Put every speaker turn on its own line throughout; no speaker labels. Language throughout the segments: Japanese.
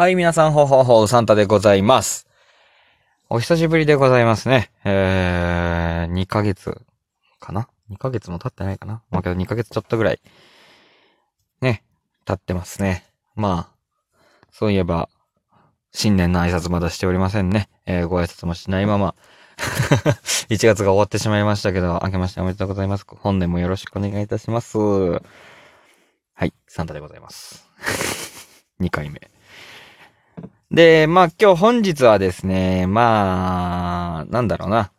はい、皆さん、ほほほ、サンタでございます。お久しぶりでございますね。えー、2ヶ月かな ?2 ヶ月も経ってないかな？まあけど2ヶ月ちょっとぐらい、ね、経ってますね。まあ、そういえば、新年の挨拶まだしておりませんね。えー、ご挨拶もしないまま、1月が終わってしまいましたけど、明けましておめでとうございます。本年もよろしくお願いいたします。はい、サンタでございます。2回目。で、まあ今日本日はですね、まあ、なんだろうな。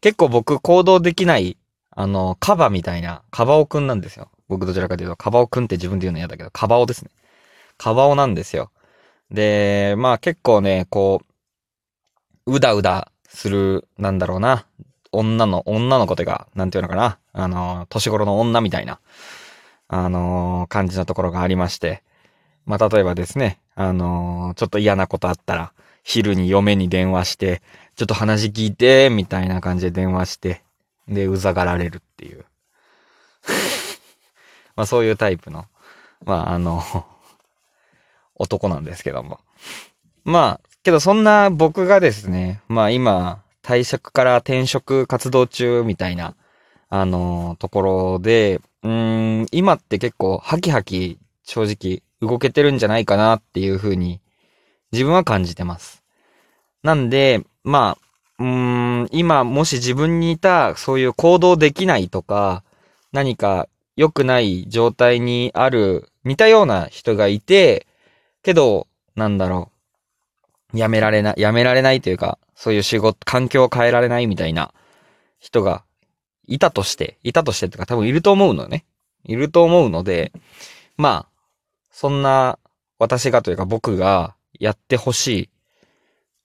結構僕行動できない、あの、カバみたいな、カバオくんなんですよ。僕どちらかというと、カバオくんって自分で言うの嫌だけど、カバオですね。カバオなんですよ。で、まあ結構ね、こう、うだうだする、なんだろうな。女の、女の子てか、なんていうのかな。あの、年頃の女みたいな、あの感じのところがありまして。まあ、例えばですね、あのーちょっと嫌なことあったら、昼に嫁に電話して、ちょっと話聞いて、みたいな感じで電話して、で、うざがられるっていう。まあ、そういうタイプの、まあ、あの、男なんですけども。まあ、けどそんな僕がですね、まあ今、退職から転職活動中みたいな、あのところで、うん、今って結構ハキハキ正直動けてるんじゃないかなっていう風に自分は感じてます。なんで、まあ、うん、今もし自分にいたそういう行動できないとか、何か良くない状態にある似たような人がいて、けど、なんだろう、やめられない、やめられないというか、そういう仕事、環境を変えられないみたいな人がいたとして、いたとしてっていうか多分いると思うのね。いると思うので、まあ、そんな私がというか僕がやってほしい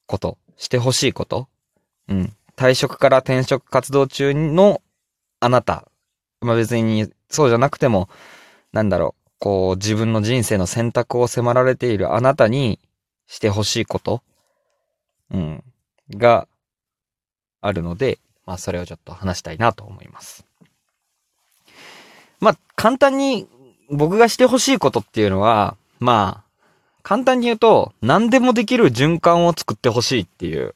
こと、してほしいこと、うん。退職から転職活動中のあなた、まあ別にそうじゃなくても、なんだろう、こう自分の人生の選択を迫られているあなたにしてほしいこと、うん、があるので、まあそれをちょっと話したいなと思います。まあ簡単に僕がしてほしいことっていうのは、まあ、簡単に言うと、何でもできる循環を作ってほしいっていう。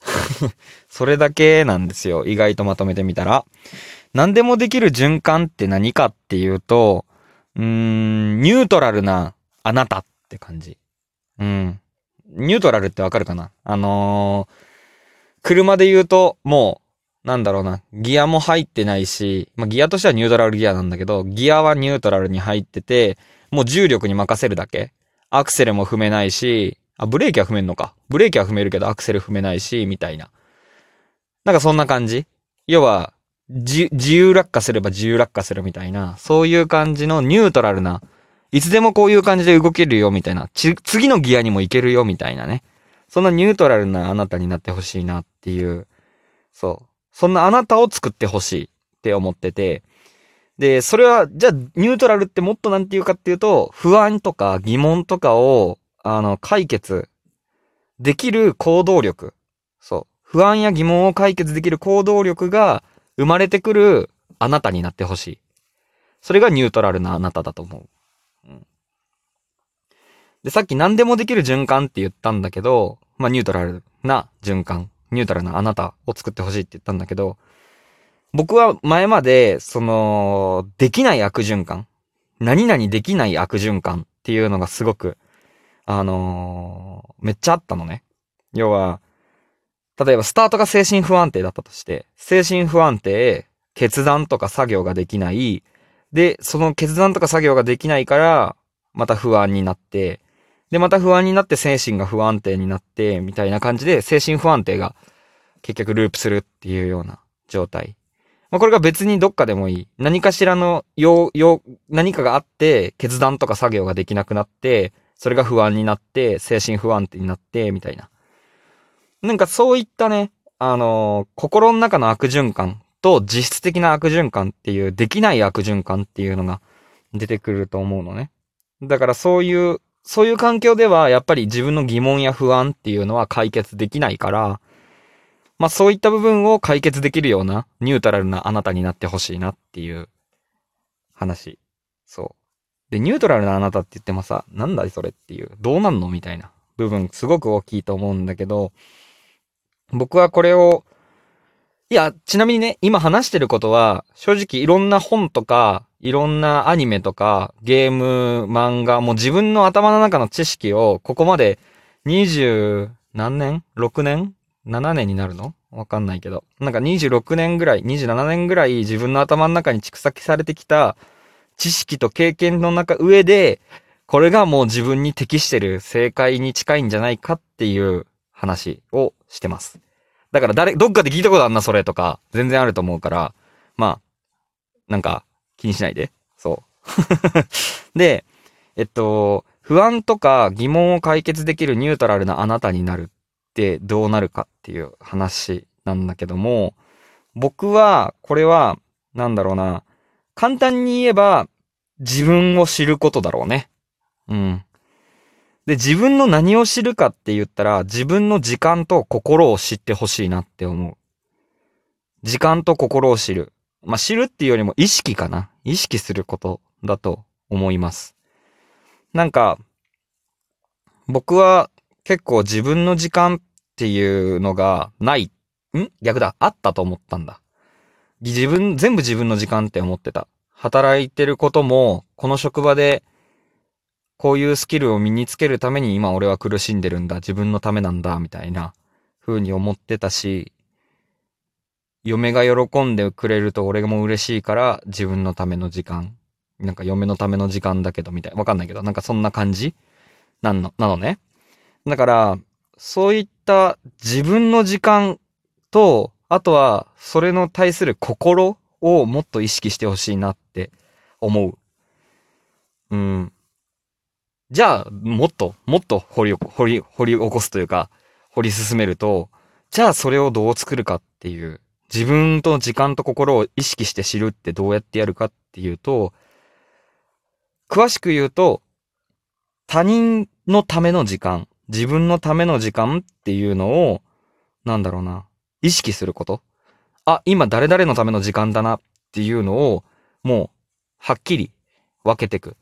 それだけなんですよ。意外とまとめてみたら。何でもできる循環って何かっていうと、うーん、ニュートラルなあなたって感じ。うん。ニュートラルってわかるかな？あのー車で言うと、もう、なんだろうな、ギアも入ってないし、まあ、ギアとしてはニュートラルギアなんだけど、ギアはニュートラルに入ってて、もう重力に任せるだけ。アクセルも踏めないし、あ、ブレーキは踏めんのか。ブレーキは踏めるけどアクセル踏めないし、みたいな。なんかそんな感じ要は、自由落下すれば自由落下するみたいな、そういう感じのニュートラルな、いつでもこういう感じで動けるよみたいな、ち、次のギアにも行けるよみたいなね。そんなニュートラルなあなたになってほしいなっていう、そう。そんなあなたを作ってほしいって思ってて、で、それは、じゃあ、ニュートラルってもっとなんて言うかっていうと、不安とか疑問とかを、あの、解決できる行動力。そう。不安や疑問を解決できる行動力が生まれてくるあなたになってほしい。それがニュートラルなあなただと思う。うん。で、さっき何でもできる循環って言ったんだけど、まあ、ニュートラルな循環。ニュートラルなあなたを作ってほしいって言ったんだけど、僕は前まで、その、できない悪循環。何々できない悪循環っていうのがすごく、あのーめっちゃあったのね。要は、例えばスタートが精神不安定だったとして、精神不安定、決断とか作業ができない。で、その決断とか作業ができないから、また不安になって、で、また不安になって精神が不安定になって、みたいな感じで精神不安定が結局ループするっていうような状態。まあ、これが別にどっかでもいい。何かしらの、よ、何かがあって、決断とか作業ができなくなって、それが不安になって、精神不安定になって、みたいな。なんかそういったね、あのー心の中の悪循環と実質的な悪循環っていう、できない悪循環っていうのが出てくると思うのね。だからそういう、そういう環境では、やっぱり自分の疑問や不安っていうのは解決できないから、まあそういった部分を解決できるようなニュートラルなあなたになってほしいなっていう話。そうで、ニュートラルなあなたって言ってもさ、なんだいそれっていう、どうなんのみたいな部分、すごく大きいと思うんだけど、僕はこれを、いや、ちなみにね、今話してることは、正直いろんな本とか、いろんなアニメとか、ゲーム、漫画、もう自分の頭の中の知識を、ここまで20何年 ?6 年 ?7 年になるの？わかんないけど。なんか26年ぐらい、27年ぐらい自分の頭の中に蓄積されてきた知識と経験の中、上で、これがもう自分に適してる正解に近いんじゃないかっていう話をしてます。だから誰、どっかで聞いたことあんな、それとか、全然あると思うから、まあ、なんか、気にしないで。そう。で、えっと、不安とか疑問を解決できるニュートラルなあなたになるってどうなるかっていう話なんだけども、僕は、これは、なんだろうな、簡単に言えば、自分を知ることだろうね。うん。で、自分の何を知るかって言ったら、自分の時間と心を知ってほしいなって思う。時間と心を知る。まあ、知るっていうよりも意識かな。意識することだと思います。なんか、僕は結構自分の時間っていうのがない。ん？逆だ。あったと思ったんだ。自分、全部自分の時間って思ってた。働いてることも、この職場で、こういうスキルを身につけるために今俺は苦しんでるんだ。自分のためなんだ。みたいな風に思ってたし、嫁が喜んでくれると俺も嬉しいから自分のための時間なんか嫁のための時間だけど、みたい。わかんないけど、なんかそんな感じ？なの、なのね。だから、そういった自分の時間と、あとは、それの対する心をもっと意識してほしいなって思う。うん。じゃあ、もっと、もっと掘り、掘り、掘り起こすというか、掘り進めると、じゃあそれをどう作るかっていう、自分と時間と心を意識して知るってどうやってやるかっていうと、詳しく言うと、他人のための時間、自分のための時間っていうのを、なんだろうな、意識すること。あ、今誰々のための時間だなっていうのを、もう、はっきり分けていく。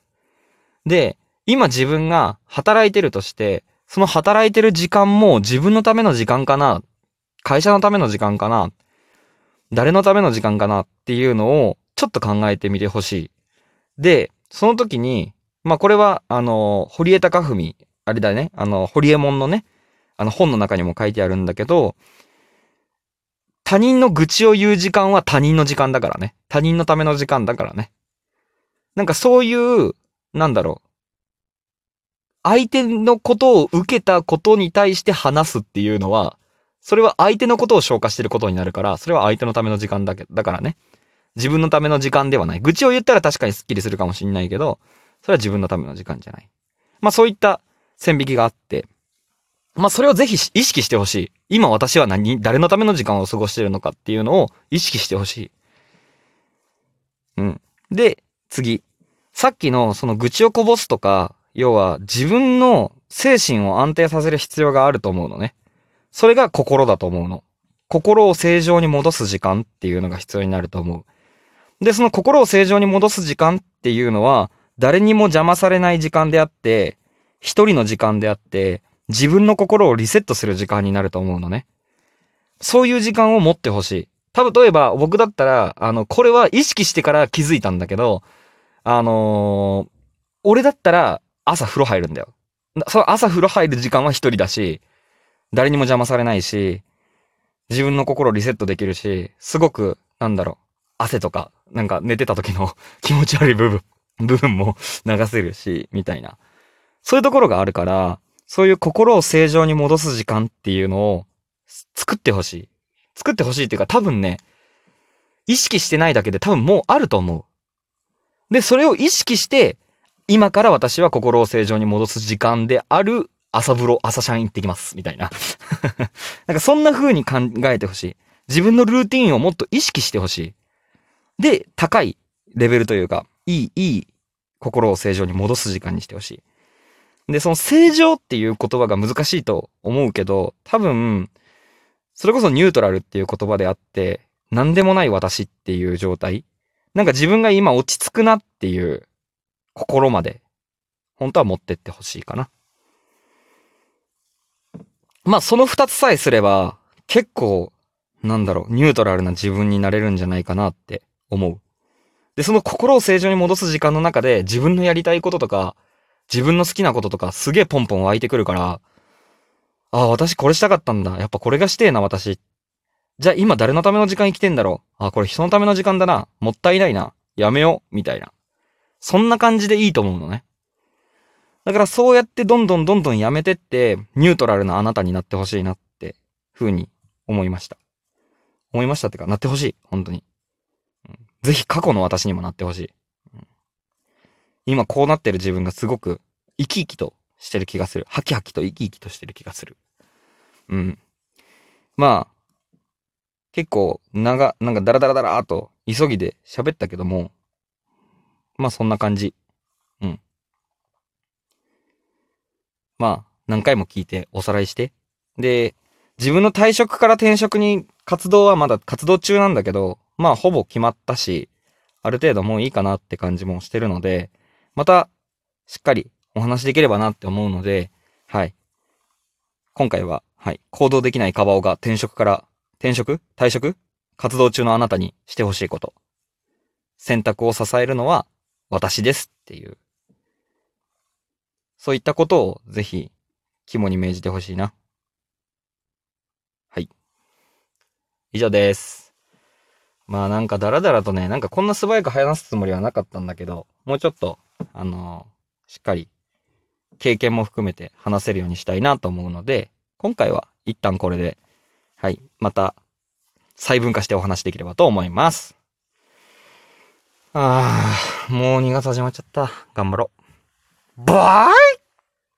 で、今自分が働いてるとして、その働いてる時間も自分のための時間かな会社のための時間かな誰のための時間かなっていうのをちょっと考えてみてほしい。で、その時に、まあこれは、あの、堀江貴文、あれだね、あの、堀江門のね、あの本の中にも書いてあるんだけど、他人の愚痴を言う時間は他人の時間だからね。他人のための時間だからね。なんかそういう、なんだろう。相手のことを受けたことに対して話すっていうのは、それは相手のことを消化してることになるから、それは相手のための時間だけ、だからね。自分のための時間ではない。愚痴を言ったら確かにスッキリするかもしんないけど、それは自分のための時間じゃない。まあそういった線引きがあって、まあそれをぜひ意識してほしい。今私は何、誰のための時間を過ごしてるのかっていうのを意識してほしい。うん。で、次。さっきのその愚痴をこぼすとか、要は自分の精神を安定させる必要があると思うのね。それが心だと思うの。心を正常に戻す時間っていうのが必要になると思う。で、その心を正常に戻す時間っていうのは、誰にも邪魔されない時間であって、一人の時間であって、自分の心をリセットする時間になると思うのね。そういう時間を持ってほしい。多分、例えば僕だったら、あの、これは意識してから気づいたんだけど、あのー、俺だったら朝風呂入るんだよ。その朝風呂入る時間は一人だし、誰にも邪魔されないし、自分の心をリセットできるし、すごく、なんだろう、汗とか、なんか寝てた時の 気持ち悪い部分、部分も 流せるし、みたいな。そういうところがあるから、そういう心を正常に戻す時間っていうのを作ってほしい。作ってほしいっていうか多分ね、意識してないだけで多分もうあると思う。で、それを意識して、今から私は心を正常に戻す時間である朝風呂、朝シャン行ってきます。みたいな。なんかそんな風に考えてほしい。自分のルーティンをもっと意識してほしい。で、高いレベルというか、いい、いい心を正常に戻す時間にしてほしい。で、その正常っていう言葉が難しいと思うけど、多分、それこそニュートラルっていう言葉であって、何でもない私っていう状態。なんか自分が今落ち着くなっていう心まで、本当は持ってってほしいかな。まあ、その二つさえすれば、結構、なんだろう、ニュートラルな自分になれるんじゃないかなって思う。で、その心を正常に戻す時間の中で、自分のやりたいこととか、自分の好きなこととか、すげえポンポン湧いてくるから、ああ、私これしたかったんだ。やっぱこれがしてえな、私。じゃあ今誰のための時間生きてんだろう。あ、これ人のための時間だな。もったいないな。やめよう。みたいな。そんな感じでいいと思うのね。だからそうやってどんどんどんどんやめてって、ニュートラルなあなたになってほしいなって、風に思いました。思いましたってか、なってほしい。本当に。ぜひ過去の私にもなってほしい、今こうなってる自分がすごく生き生きとしてる気がする。ハキハキと生き生きとしてる気がする。うん。まあ、結構、長、なんかダラダラダラーと急ぎで喋ったけども、まあそんな感じ。うん。まあ、何回も聞いておさらいして。で、自分の退職から転職に活動はまだ活動中なんだけど、まあほぼ決まったし、ある程度もういいかなって感じもしてるので、またしっかりお話できればなって思うので、はい。今回は、はい。行動できないカバオが転職から、転職？退職？活動中のあなたにしてほしいこと。選択を支えるのは私ですっていうそういったことをぜひ肝に銘じてほしいな。はい。以上です。まあなんかダラダラとね、なんかこんな素早く話すつもりはなかったんだけど、もうちょっと、あのー、しっかり経験も含めて話せるようにしたいなと思うので、今回は一旦これで、はい、また細分化してお話できればと思います。ああ、もう2月始まっちゃった。頑張ろう。バイ